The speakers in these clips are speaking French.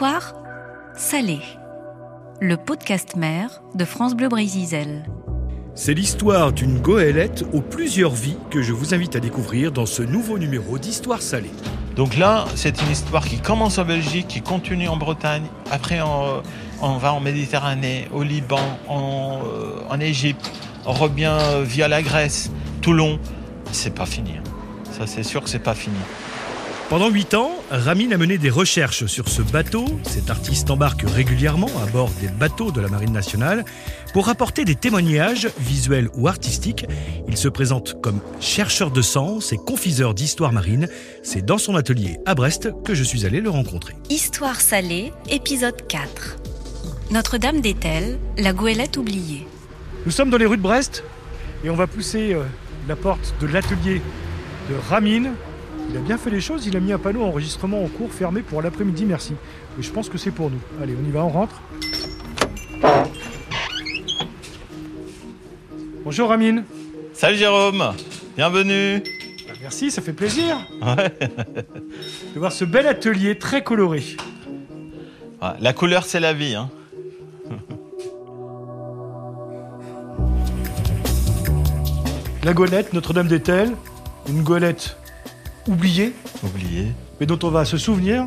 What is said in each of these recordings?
Histoire salée. Le podcast mère de France Bleu Brésil. C'est l'histoire d'une goélette aux plusieurs vies que je vous invite à découvrir dans ce nouveau numéro d'Histoire salée. Donc là, c'est une histoire qui commence en Belgique, qui continue en Bretagne, après on, on va en Méditerranée, au Liban, en, euh, en Égypte, on revient via la Grèce, Toulon. C'est pas fini. hein. Ça, c'est sûr que c'est pas fini. Pendant huit ans, Ramin a mené des recherches sur ce bateau. Cet artiste embarque régulièrement à bord des bateaux de la Marine nationale pour apporter des témoignages visuels ou artistiques. Il se présente comme chercheur de sens et confiseur d'histoire marine. C'est dans son atelier à Brest que je suis allé le rencontrer. Histoire salée, épisode 4. Notre-Dame d'Etel, la goélette oubliée. Nous sommes dans les rues de Brest et on va pousser euh, la porte de l'atelier de Ramin. Il a bien fait les choses, il a mis un panneau enregistrement en cours fermé pour l'après-midi, merci. Et je pense que c'est pour nous. Allez, on y va, on rentre. Bonjour Ramin. Salut Jérôme, bienvenue. Bah, Merci, ça fait plaisir Ouais. de voir ce bel atelier très coloré. La couleur, c'est la vie. Hein. La goélette Notre-Dame d'Etel, une goélette oubliée, Oublié. mais dont on va se souvenir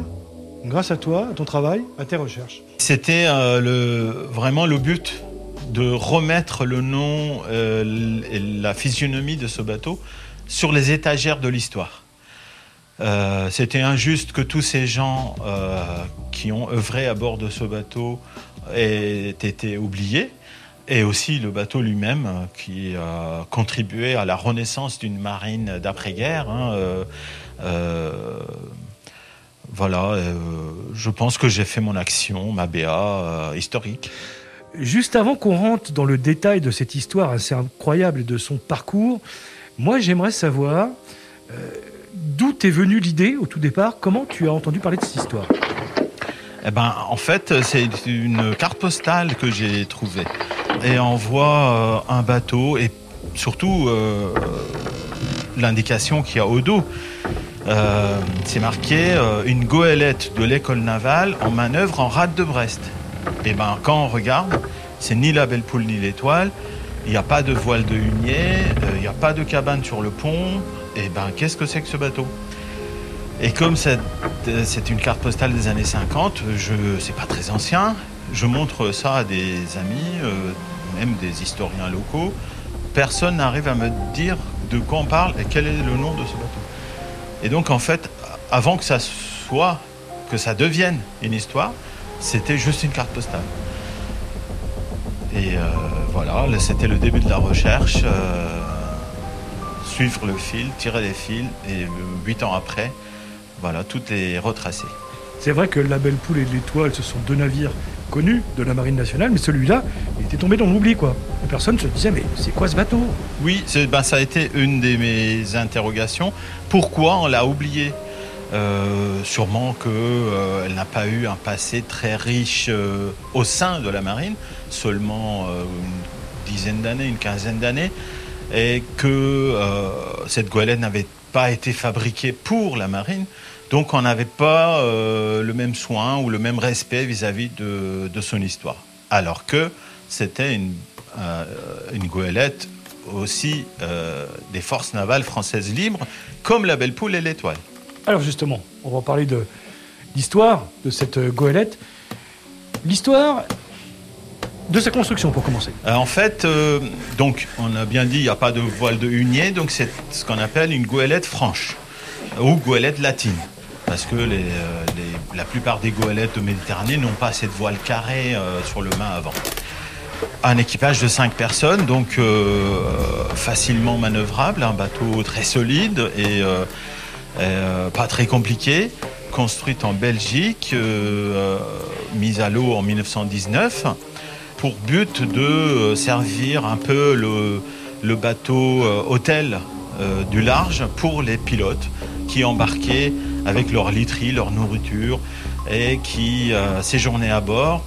grâce à toi, à ton travail, à tes recherches. C'était euh, le, vraiment le but de remettre le nom euh, et la physionomie de ce bateau sur les étagères de l'histoire. Euh, C'était injuste que tous ces gens qui ont œuvré à bord de ce bateau aient été oubliés, et aussi le bateau lui-même euh, qui a contribué à la renaissance d'une marine d'après-guerre. hein, euh, euh, voilà, euh, je pense que j'ai fait mon action, ma BA euh, historique. Juste avant qu'on rentre dans le détail de cette histoire assez incroyable et de son parcours, moi j'aimerais savoir euh, d'où t'es venue l'idée au tout départ, comment tu as entendu parler de cette histoire? Eh ben, en fait, c'est une carte postale que j'ai trouvée. Et on voit euh, un bateau et surtout euh, l'indication qu'il y a au dos. Euh, c'est marqué euh, une goélette de l'école navale en manœuvre en rade de Brest. Et ben, quand on regarde, c'est ni la belle poule ni l'étoile. Il n'y a pas de voile de hunier, euh, il n'y a pas de cabane sur le pont. Et ben, qu'est-ce que c'est que ce bateau? Et comme c'est euh, une carte postale des années 50, je c'est pas très ancien. Je montre ça à des amis, euh, même des historiens locaux. Personne n'arrive à me dire de quoi on parle et quel est le nom de ce bateau. Et donc en fait, avant que ça soit, que ça devienne une histoire, c'était juste une carte postale. Et euh, voilà, là, c'était le début de la recherche. euh, suivre le fil, tirer les fils, et huit ans après, voilà, tout est retracé. C'est vrai que la belle poule et l'étoile, ce sont deux navires connus de la Marine nationale, mais celui-là, il était tombé dans l'oubli quoi. Et personne se disait mais c'est quoi ce bateau? Oui, ben, ça a été une de mes interrogations. Pourquoi on l'a oublié? Euh, Sûrement qu'elle n'a pas eu un passé très riche euh, au sein de la marine, seulement euh, une dizaine d'années, une quinzaine d'années, et que euh, cette goélette n'avait pas été fabriquée pour la marine. Donc on n'avait pas euh, le même soin ou le même respect vis-à-vis de, de son histoire. Alors que c'était une, euh, une goélette aussi euh, des forces navales françaises libres, comme la Belle Poule et l'Étoile. Alors justement, on va parler de l'histoire de cette euh, goélette. L'histoire de sa construction pour commencer. Euh, en fait, euh, donc, on a bien dit, il n'y a pas de voile de hunier, donc c'est ce qu'on appelle une goélette franche ou goélette latine. Parce que les, les- la plupart des goélettes de Méditerranée n'ont pas cette voile carrée sur le mât avant. Un équipage de 5 personnes, donc euh, facilement manœuvrable, un bateau très solide et euh, euh, pas très compliqué, construite en Belgique, mise à l'eau en 1919 pour but de servir un peu le, le bateau hôtel du large pour les pilotes qui embarquaient avec leur literie, leur nourriture et qui séjournaient à bord.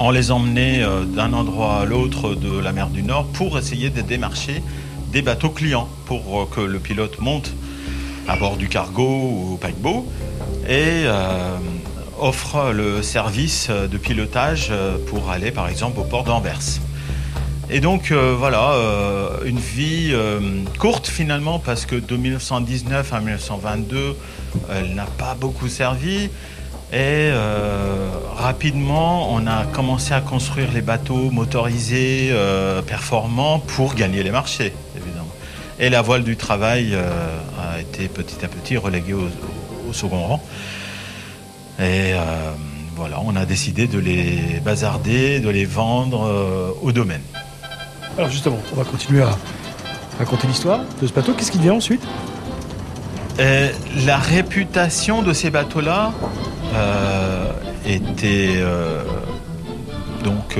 On les emmenait euh, d'un endroit à l'autre de la mer du Nord pour essayer de démarcher des bateaux clients pour euh, que le pilote monte à bord du cargo ou au paquebot et euh, offre le service de pilotage pour aller par exemple au port d'Anvers. Et donc voilà, une vie courte finalement parce que de 1919 à 1922, elle n'a pas beaucoup servi. Et rapidement, on a commencé à construire les bateaux motorisés performants pour gagner les marchés, évidemment. Et la voile du travail a été petit à petit reléguée au, second rang. Et euh, voilà, on a décidé de les bazarder, de les vendre euh, au domaine. Alors justement, on va continuer à raconter l'histoire de ce bateau. Qu'est-ce qui vient ensuite? Euh, La réputation de ces bateaux-là était donc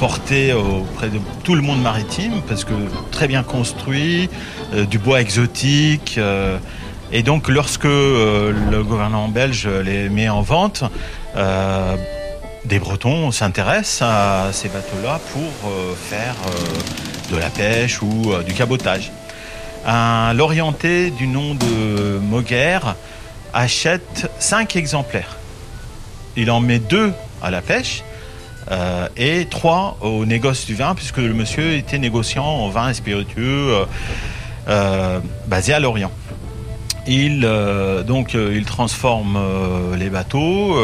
portée auprès de tout le monde maritime parce que très bien construit, du bois exotique. Et donc, lorsque euh, le gouvernement belge les met en vente, euh, des Bretons s'intéressent à ces bateaux-là pour euh, faire de la pêche ou du cabotage. Un Lorientais du nom de Moguer achète cinq exemplaires. Il en met deux à la pêche et trois au négoce du vin, puisque le monsieur était négociant en vin et spiritueux basé à Lorient. Il, euh, donc, euh, il transforme euh, les bateaux,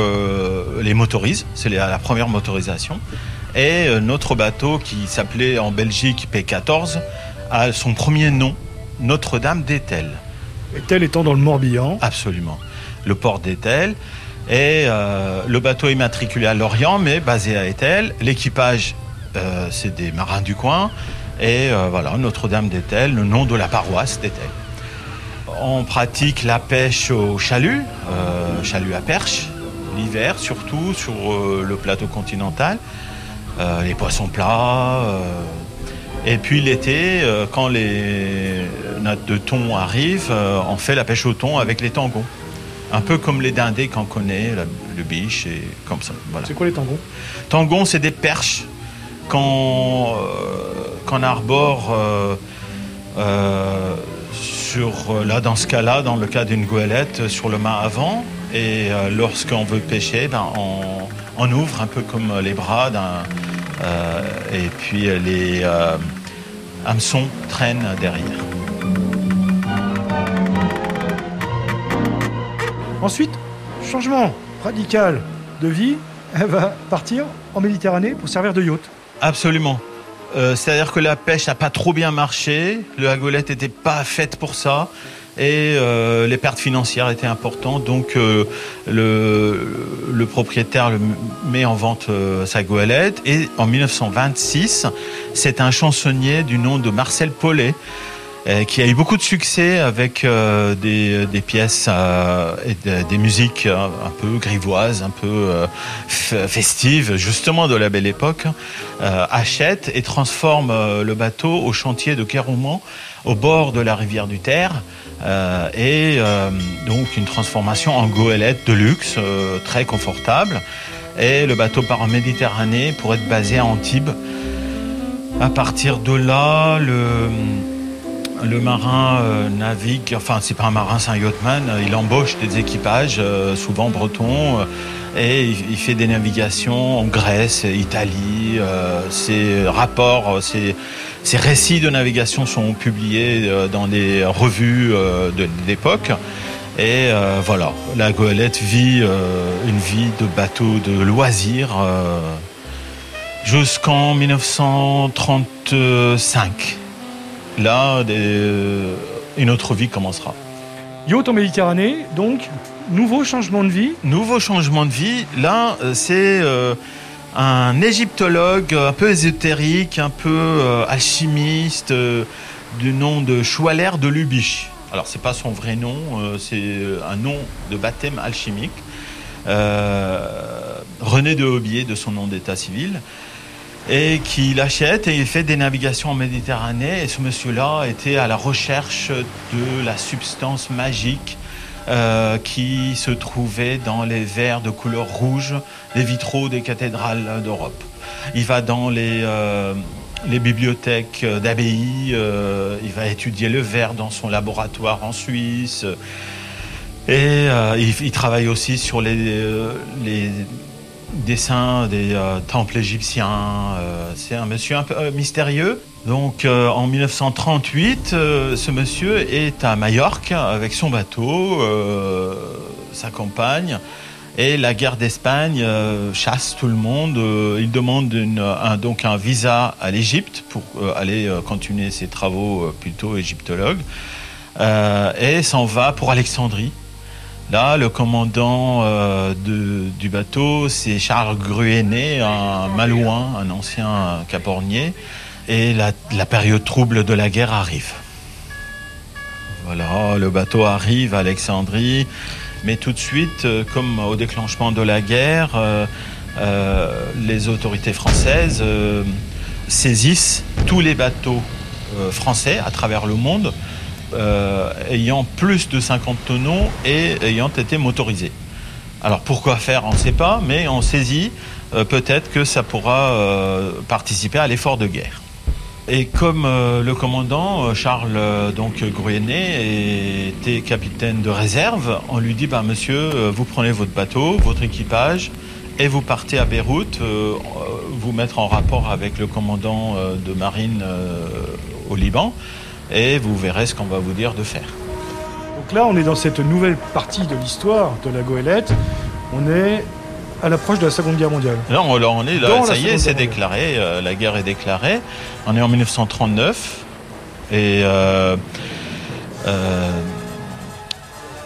les motorise, c'est la, première motorisation. Et notre bateau, qui s'appelait en Belgique P14, a son premier nom, Notre-Dame d'Etel. Etel étant dans le Morbihan Absolument. Le port d'Etel. Et le bateau est matriculé à Lorient, mais basé à Etel. L'équipage, c'est des marins du coin. Et voilà, Notre-Dame d'Etel, le nom de la paroisse d'Etel on pratique la pêche au chalut, euh, chalut à perche, l'hiver surtout sur euh, le plateau continental, euh, les poissons plats. et puis l'été, quand les de thon arrivent, on fait la pêche au thon avec les tangons. Un peu comme les dindés qu'on connaît, le biche et comme ça. C'est quoi les tangons Tangons, c'est des perches qu'on arbore sur, euh, là, dans ce cas-là, dans le cas d'une goélette, euh, sur le mât avant. Et euh, lorsqu'on veut pêcher, ben, on, ouvre un peu comme les bras et puis les hameçons traînent derrière. Ensuite, changement radical de vie, elle va partir en Méditerranée pour servir de yacht. Absolument. Euh, c'est-à-dire que la pêche n'a pas trop bien marché, la golette n'était pas faite pour ça et euh, les pertes financières étaient importantes. Donc euh, le, propriétaire met en vente sa goélette et en 1926, c'est un chansonnier du nom de Marcel Paulet qui a eu beaucoup de succès avec euh, des, pièces euh, et des musiques un peu grivoises, un peu festives, justement de la belle époque, achète et transforme le bateau au chantier de Kérouman, au bord de la rivière du Terre. et donc une transformation en goélette de luxe, très confortable. Et le bateau part en Méditerranée pour être basé à Antibes. À partir de là, le, le marin euh, navigue, enfin c'est pas un marin, c'est un yachtman, il embauche des équipages, euh, souvent bretons, euh, et il, fait des navigations en Grèce, Italie, ses rapports, ses, récits de navigation sont publiés dans des revues de l'époque. Et voilà, la goélette vit une vie de bateau de loisirs jusqu'en 1935 là, euh, une autre vie commencera. Yacht en Méditerranée, donc, nouveau changement de vie Nouveau changement de vie. Là, euh, c'est euh, un égyptologue un peu ésotérique, un peu alchimiste, du nom de Choualer de Lubich. Alors, c'est pas son vrai nom, c'est un nom de baptême alchimique. René de Aubier, de son nom d'état civil et qui l'achète et il fait des navigations en Méditerranée. Et ce monsieur-là était à la recherche de la substance magique euh, qui se trouvait dans les verres de couleur rouge des vitraux des cathédrales d'Europe. Il va dans les, euh, bibliothèques d'abbaye, euh, il va étudier le verre dans son laboratoire en Suisse. Et il, il travaille aussi sur les, les dessins des euh, temples égyptiens. Euh, c'est un monsieur un peu euh, mystérieux. Donc en 1938, euh, ce monsieur est à Majorque avec son bateau, sa compagne. Et la guerre d'Espagne chasse tout le monde. Il demande donc un visa à l'Égypte pour aller continuer ses travaux plutôt égyptologues. Euh, et s'en va pour Alexandrie. Là, le commandant euh, du bateau, c'est Charles Gruenet, un Malouin, un ancien capornier. Et la, période trouble de la guerre arrive. Voilà, le bateau arrive à Alexandrie, mais tout de suite, euh, comme au déclenchement de la guerre, euh, les autorités françaises saisissent tous les bateaux français à travers le monde euh, ayant plus de 50 tonneaux et ayant été motorisés. Alors pourquoi faire, on ne sait pas, mais on saisit euh, peut-être que ça pourra euh, participer à l'effort de guerre. Et comme le commandant Charles donc était capitaine de réserve, on lui dit bah monsieur, vous prenez votre bateau, votre équipage et vous partez à Beyrouth, vous mettre en rapport avec le commandant de marine au Liban et vous verrez ce qu'on va vous dire de faire. Donc là, on est dans cette nouvelle partie de l'histoire de la goélette. On est à l'approche de la Seconde Guerre mondiale. Là, on, là, on est là, Dans ça y est, c'est déclaré, euh, la guerre est déclarée. On est en 1939 et euh, euh,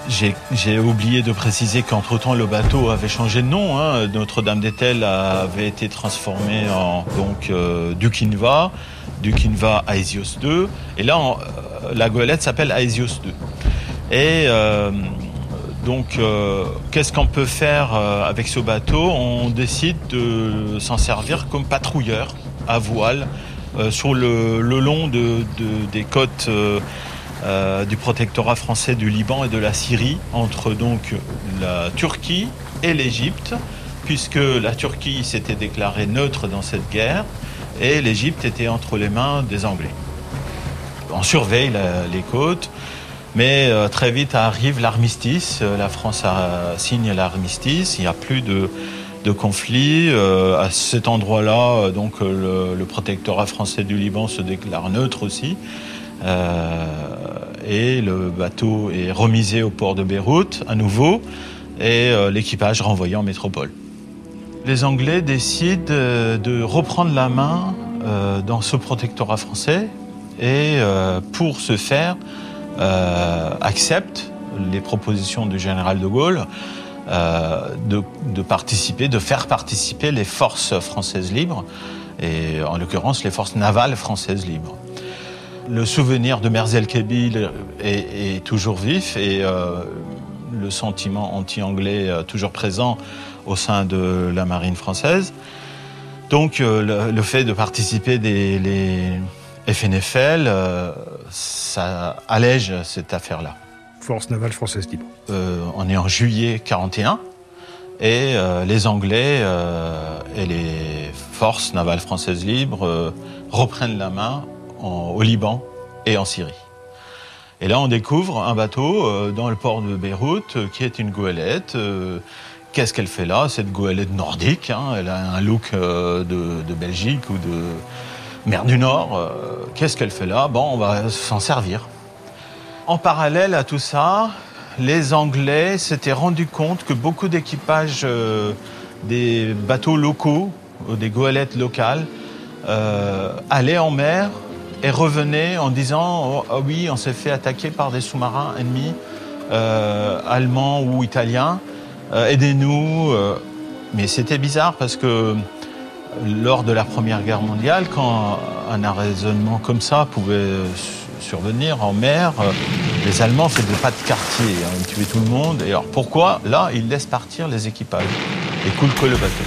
j'ai oublié de préciser qu'entre-temps le bateau avait changé de nom. hein. Notre-Dame-d'Etel avait été transformé en donc euh, Dukinva, Dukinva Aesios 2, et là euh, la goélette s'appelle Aesios 2. Et euh, donc, euh, qu'est-ce qu'on peut faire euh, avec ce bateau? On décide de s'en servir comme patrouilleur à voile euh, sur le, le long de, de- des côtes euh, du protectorat français du Liban et de la Syrie, entre donc la Turquie et l'Égypte, puisque la Turquie s'était déclarée neutre dans cette guerre et l'Égypte était entre les mains des Anglais. On surveille les côtes. Mais euh, très vite arrive l'armistice. Euh, La France signe l'armistice. Il n'y a plus de, conflit. À cet endroit-là, donc le, protectorat français du Liban se déclare neutre aussi. Et le bateau est remisé au port de Beyrouth à nouveau et euh, l'équipage renvoyé en métropole. Les Anglais décident euh, de reprendre la main euh, dans ce protectorat français et pour ce faire, euh, accepte les propositions du général de Gaulle de participer, de faire participer les forces françaises libres, et en l'occurrence les forces navales françaises libres. Le souvenir de Merzel-Kebil est, est toujours vif et euh, le sentiment anti-anglais euh, toujours présent au sein de la marine française. Donc euh, le, le fait de participer des les FNFL, euh, ça allège cette affaire-là. Force navale française libre. Euh, on est en juillet 41 et euh, les Anglais et les forces navales françaises libres reprennent la main au Liban et en Syrie. Et là, on découvre un bateau euh, dans le port de Beyrouth euh, qui est une goélette. euh, Qu'est-ce qu'elle fait là Cette goélette nordique, hein, elle a un look de, Belgique ou de mer du Nord. Qu'est-ce qu'elle fait là? Bon, on va s'en servir. En parallèle à tout ça, les Anglais s'étaient rendus compte que beaucoup d'équipages des bateaux locaux, des goélettes locales, allaient en mer et revenaient en disant oh, ah oui, on s'est fait attaquer par des sous-marins ennemis, euh, allemands ou italiens, euh, aidez-nous. euh. Mais c'était bizarre parce que lors de la Première Guerre mondiale, quand un arraisonnement comme ça pouvait su- survenir en mer, les Allemands faisaient pas de quartier, hein, ils tuaient tout le monde. Et alors pourquoi? Là, ils laissent partir les équipages et coulent que le bateau.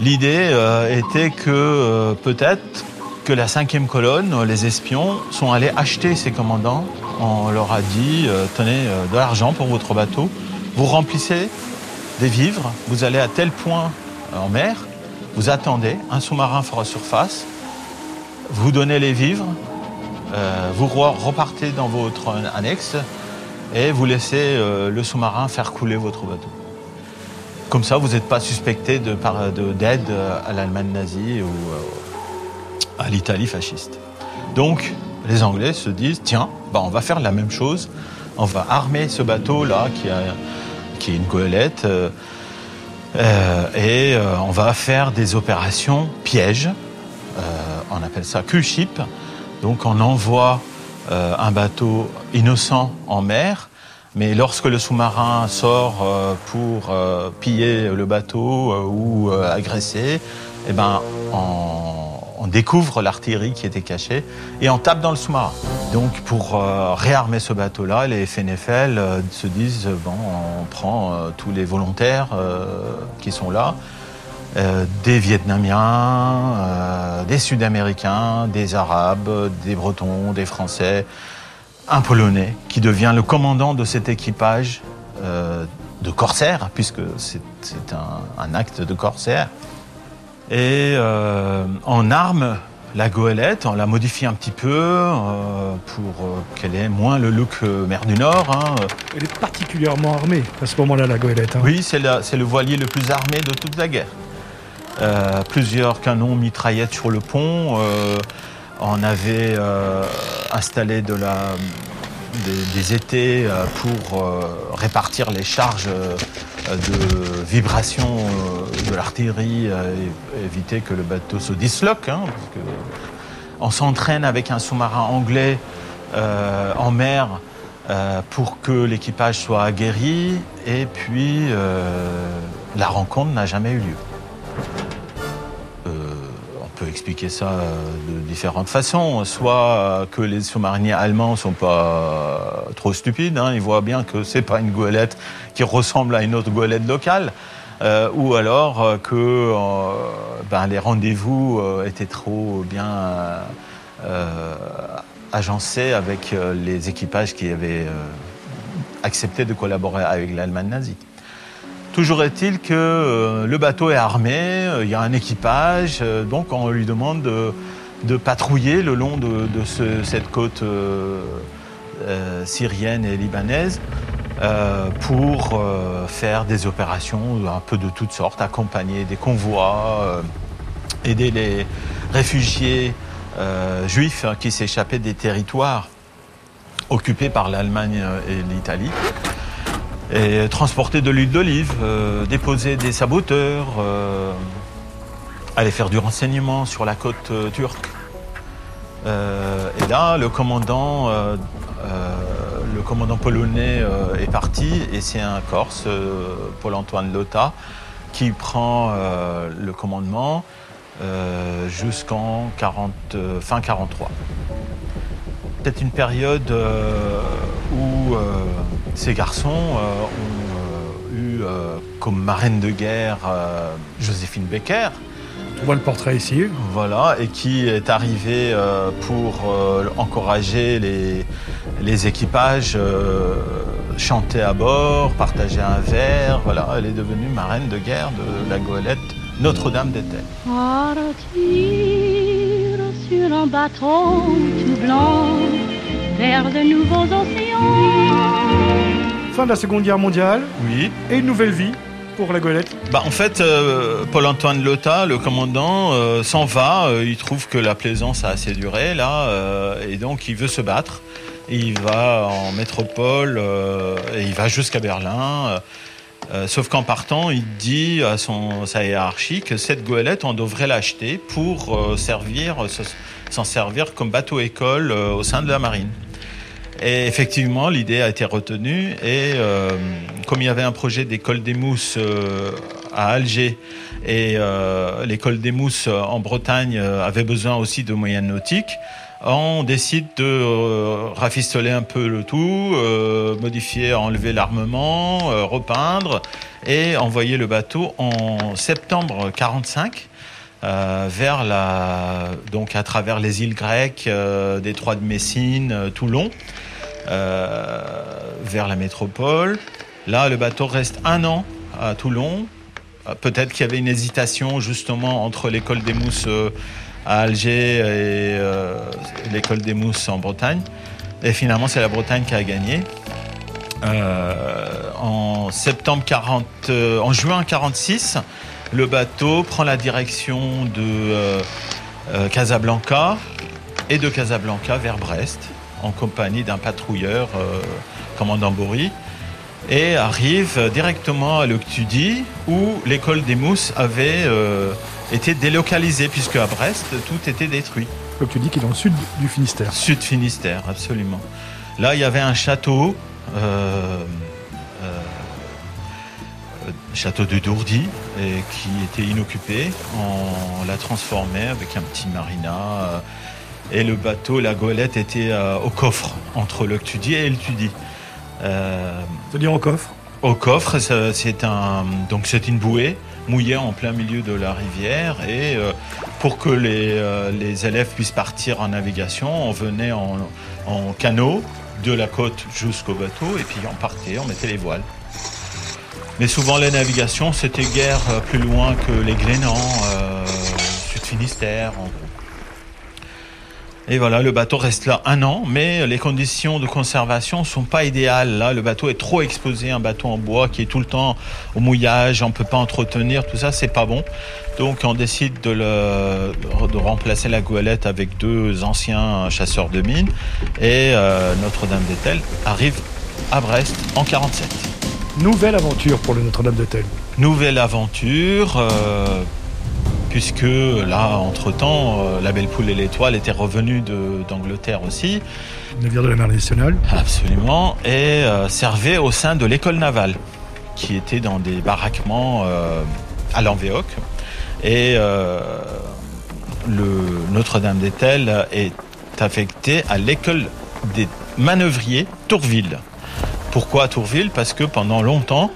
L'idée était que peut-être que la cinquième colonne, euh, les espions, sont allés acheter ces commandants. On leur a dit, euh, tenez, euh, de l'argent pour votre bateau, vous remplissez des vivres, vous allez à tel point en mer, vous attendez, un sous-marin fera surface, vous donnez les vivres, vous re- repartez dans votre annexe et vous laissez le sous-marin faire couler votre bateau. Comme ça, vous n'êtes pas suspecté d'aide à l'Allemagne nazie ou à l'Italie fasciste. Donc, les Anglais se disent tiens, bah, on va faire la même chose. On va armer ce bateau-là qui, qui est une goélette. Euh, euh, et euh, on va faire des opérations pièges. on appelle ça Q-ship. Donc on envoie un bateau innocent en mer. Mais lorsque le sous-marin sort pour piller le bateau ou agresser, eh ben, on on découvre l'artillerie qui était cachée et on tape dans le sous-marin. Donc pour euh, réarmer ce bateau-là, les FNFL euh, se disent bon, on prend euh, tous les volontaires qui sont là, des Vietnamiens, des Sud-Américains, des Arabes, des Bretons, des Français, un Polonais qui devient le commandant de cet équipage de corsaires, puisque c'est un acte de corsaire. Et euh, en arme, la goélette, on la modifie un petit peu euh, pour euh, qu'elle ait moins le look mer du Nord. Hein. Elle est particulièrement armée à ce moment-là, la goélette. Hein. Oui, c'est le voilier le plus armé de toute la guerre. plusieurs canons mitraillettes sur le pont. on avait installé de la, des, étés pour répartir les charges de vibration de l'artillerie, éviter que le bateau se disloque. Hein, on s'entraîne avec un sous-marin anglais euh, en mer euh, pour que l'équipage soit aguerri et puis euh, la rencontre n'a jamais eu lieu. On peut expliquer ça de différentes façons. Soit que les sous-mariniers allemands sont pas trop stupides, hein, ils voient bien que c'est pas une goélette qui ressemble à une autre goélette locale. Euh, ou alors euh, que euh, ben, les rendez-vous étaient trop bien agencés avec les équipages qui avaient accepté de collaborer avec l'Allemagne nazie. Toujours est-il que le bateau est armé, il y a un équipage, donc on lui demande de, patrouiller le long de, cette côte syrienne et libanaise euh, pour euh, faire des opérations un peu de toutes sortes, accompagner des convois, euh, aider les réfugiés juifs qui s'échappaient des territoires occupés par l'Allemagne et l'Italie, et transporter de l'huile d'olive, déposer des saboteurs, aller faire du renseignement sur la côte turque. et là, le commandant polonais euh, est parti et c'est un Corse, euh, Paul-Antoine Lotta, qui prend euh, le commandement jusqu'en fin 43. Peut-être une période où ces garçons ont eu comme marraine de guerre Joséphine Becker, on voit le portrait ici. Voilà, et qui est arrivée pour encourager les, les équipages euh, chantaient à bord, partageaient un verre. Voilà, elle est devenue marraine de guerre de la goélette Notre-Dame d'Étel. Sur un bateau tout blanc vers de nouveaux océans. Fin de la Seconde Guerre mondiale. Oui. Et une nouvelle vie pour la goélette bah, En fait, euh, Paul-Antoine Lotta, le commandant, euh, s'en va. il trouve que la plaisance a assez duré, là, et donc il veut se battre il va en métropole euh, et il va jusqu'à Berlin. Euh, sauf qu'en partant, il dit à son, sa hiérarchie que cette goélette, on devrait l'acheter pour euh, servir, s'en servir comme bateau-école au sein de la marine. Et effectivement, l'idée a été retenue. Et comme il y avait un projet d'école des mousses à Alger et l'école des mousses en Bretagne avait besoin aussi de moyens nautiques, on décide de euh, rafistoler un peu le tout, euh, modifier, enlever l'armement, euh, repeindre et envoyer le bateau en septembre 45 vers la donc à travers les îles grecques, détroit de Messine, Toulon, vers la métropole. Là, le bateau reste un an à Toulon. Peut-être qu'il y avait une hésitation justement entre l'école des mousses à Alger et euh, l'école des mousses en Bretagne. Et finalement, c'est la Bretagne qui a gagné. euh, en septembre 40, euh, en juin 46, le bateau prend la direction de euh, euh, Casablanca et de Casablanca vers Brest en compagnie d'un patrouilleur, euh, commandant Bory, et arrive directement à Loctudi où l'école des mousses avait euh, été délocalisée puisque à Brest tout était détruit. Donc tu dis qu'il est dans le sud du Finistère. Sud Finistère, absolument. Là, il y avait un château, euh, euh, château de Dourdy, et qui était inoccupé. On l'a transformé avec un petit marina. et le bateau, la goélette, était au coffre, entre le Tudi et le Tudi. Euh, C'est-à-dire au coffre. au coffre, c'est un, donc c'est une bouée mouillée en plein milieu de la rivière et euh, pour que les, euh, les élèves puissent partir en navigation, on venait en, en canot de la côte jusqu'au bateau et puis on partait, on mettait les voiles. Mais souvent les navigations, c'était guère euh, plus loin que les Glénans, euh, Sud Finistère, en gros. Et voilà, le bateau reste là un an, mais les conditions de conservation sont pas idéales. Là, le bateau est trop exposé, un bateau en bois qui est tout le temps au mouillage, on peut pas entretenir, tout ça, c'est pas bon. Donc, on décide de, le, de remplacer la goélette avec deux anciens chasseurs de mines. Et euh, Notre-Dame-d'Étel arrive à Brest en 47. Nouvelle aventure pour le Notre-Dame de Tel. Nouvelle aventure, euh, puisque là, entre-temps, euh, la Belle Poule et l'Étoile étaient revenus de- d'Angleterre aussi. Navire de la Marine nationale. Absolument. Et euh, servait au sein de l'école navale, qui était dans des baraquements euh, à l'Envéoc. Et euh, le Notre-Dame-d'Étel est affecté à l'école des manœuvriers Tourville. Pourquoi Tourville? Parce que pendant longtemps,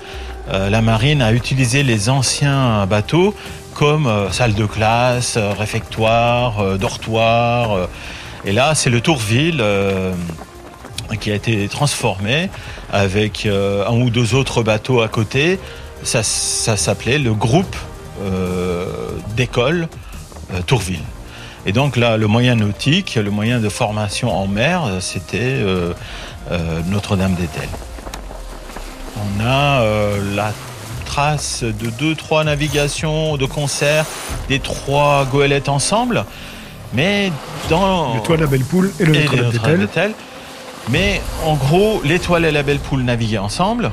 euh, la marine a utilisé les anciens bateaux comme euh, salle de classe, euh, réfectoire, euh, dortoir. et là, c'est le Tourville qui a été transformé avec un ou deux autres bateaux à côté. Ça, ça s'appelait le groupe d'école Tourville. Et donc là, le moyen nautique, le moyen de formation en mer, c'était euh, euh, Notre-Dame-d'Étel. On a la trace de deux, trois navigations de concert des trois goélettes ensemble, mais dans L'étoile, la Belle Poule et le Notre-Dame. Mais en gros, l'étoile et la belle poule naviguaient ensemble,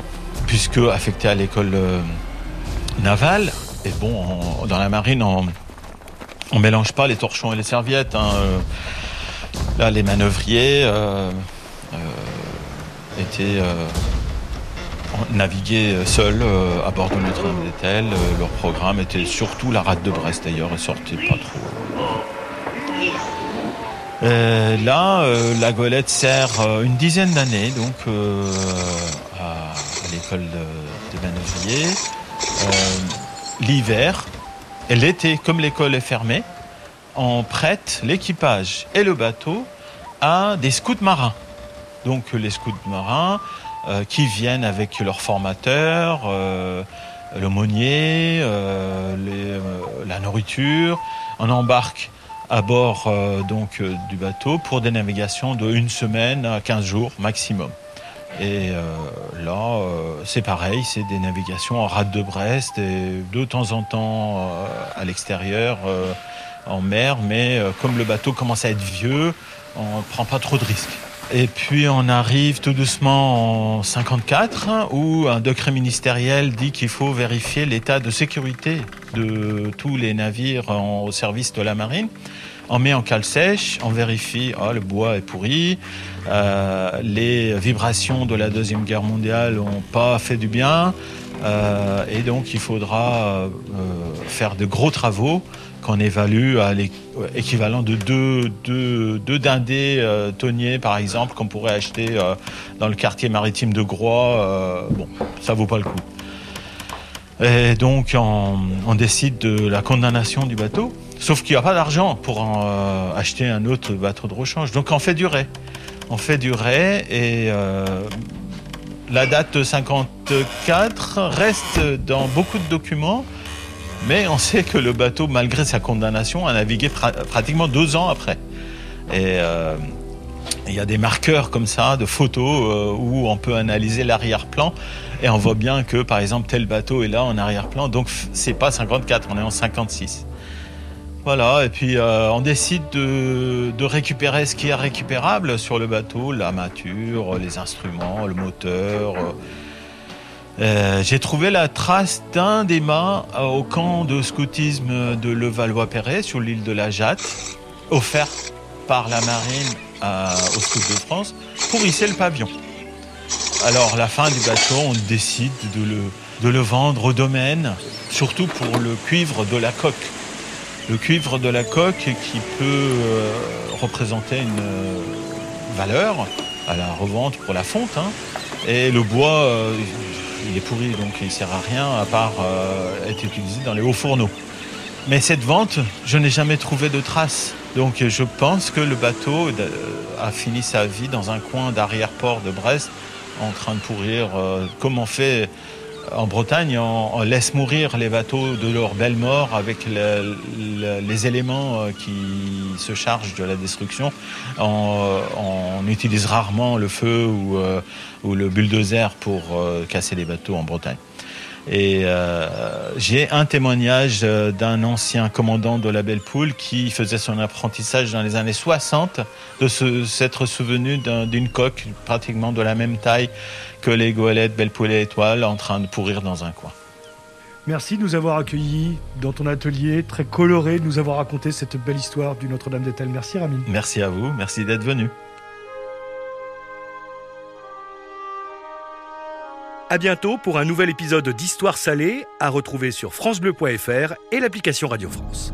puisque affectés à l'école euh, navale. Et bon, dans la marine, on, on mélange pas les torchons et les serviettes. hein, euh. Là, les manœuvriers euh, euh, étaient euh, en- naviguaient seuls euh, à bord de Notre-Dame-d'Étel. Euh, leur programme était surtout la rade de Brest d'ailleurs, et sortait pas trop. Euh, là, euh, la goélette sert euh, une dizaine d'années donc euh, à, l'école de, de. Euh, L'hiver et l'été, comme l'école est fermée, on prête l'équipage et le bateau à des scouts marins. Donc les scouts marins euh, qui viennent avec leur formateur, euh, l'aumônier, euh, les, euh, la nourriture. On embarque à bord euh, donc euh, du bateau pour des navigations de une semaine à 15 jours maximum. Et euh, là, euh, c'est pareil, c'est des navigations en rade de Brest et de temps en temps euh, à l'extérieur, euh, en mer, mais euh, comme le bateau commence à être vieux, on ne prend pas trop de risques. Et puis on arrive tout doucement en 54 hein, où un décret ministériel dit qu'il faut vérifier l'état de sécurité de tous les navires au service de la marine. On met en cale sèche, on vérifie, ah, le bois est pourri, euh, les vibrations de la Deuxième Guerre mondiale n'ont pas fait du bien, euh, et donc il faudra euh, faire de gros travaux qu'on évalue à l'équivalent de deux, deux, dindés euh, tonniers, par exemple, qu'on pourrait acheter euh, dans le quartier maritime de Groix. euh, bon, ça vaut pas le coup. Et donc, on, décide de la condamnation du bateau. Sauf qu'il n'y a pas d'argent pour en, euh, acheter un autre bateau de rechange. Donc, on fait durer. On fait durer et euh, la date de 54 reste dans beaucoup de documents. Mais on sait que le bateau, malgré sa condamnation, a navigué pra- pratiquement deux ans après. Et euh, il y a des marqueurs comme ça de photos euh, où on peut analyser l'arrière-plan. Et on voit bien que par exemple tel bateau est là en arrière-plan. Donc c'est pas 54 on est en 56 voilà et puis euh, on décide de, récupérer ce qui est récupérable sur le bateau l'armature les instruments le moteur j'ai trouvé la trace d'un des mâts au camp de scoutisme de Levallois-Perret sur l'île de la Jatte offert par la marine à, au Scout de France pour hisser le pavillon. Alors, la fin du bateau, on décide de le, de le vendre au domaine, surtout pour le cuivre de la coque. Le cuivre de la coque qui peut euh, représenter une euh, valeur à la revente pour la fonte. Hein. Et le bois, euh, il est pourri, donc il ne sert à rien à part euh, être utilisé dans les hauts fourneaux. Mais cette vente, je n'ai jamais trouvé de traces. Donc je pense que le bateau a fini sa vie dans un coin d'arrière-port de Brest, en train de pourrir, euh, comme on fait en Bretagne, on, laisse mourir les bateaux de leur belle mort avec le, le, les éléments euh, qui se chargent de la destruction. On, utilise rarement le feu ou, euh, le bulldozer pour euh, casser les bateaux en Bretagne. Et euh, j'ai un témoignage d'un ancien commandant de la Belle Poule qui faisait son apprentissage dans les années 60 de s'être souvenu d'une coque pratiquement de la même taille que les goélettes Belle Poule et Étoile en train de pourrir dans un coin. Merci de nous avoir accueillis dans ton atelier, très coloré, de nous avoir raconté cette belle histoire du Notre-Dame d'Etel. Merci Ramin. Merci à vous, merci d'être venu. À bientôt pour un nouvel épisode d'Histoire salée à retrouver sur francebleu.fr et l'application Radio France.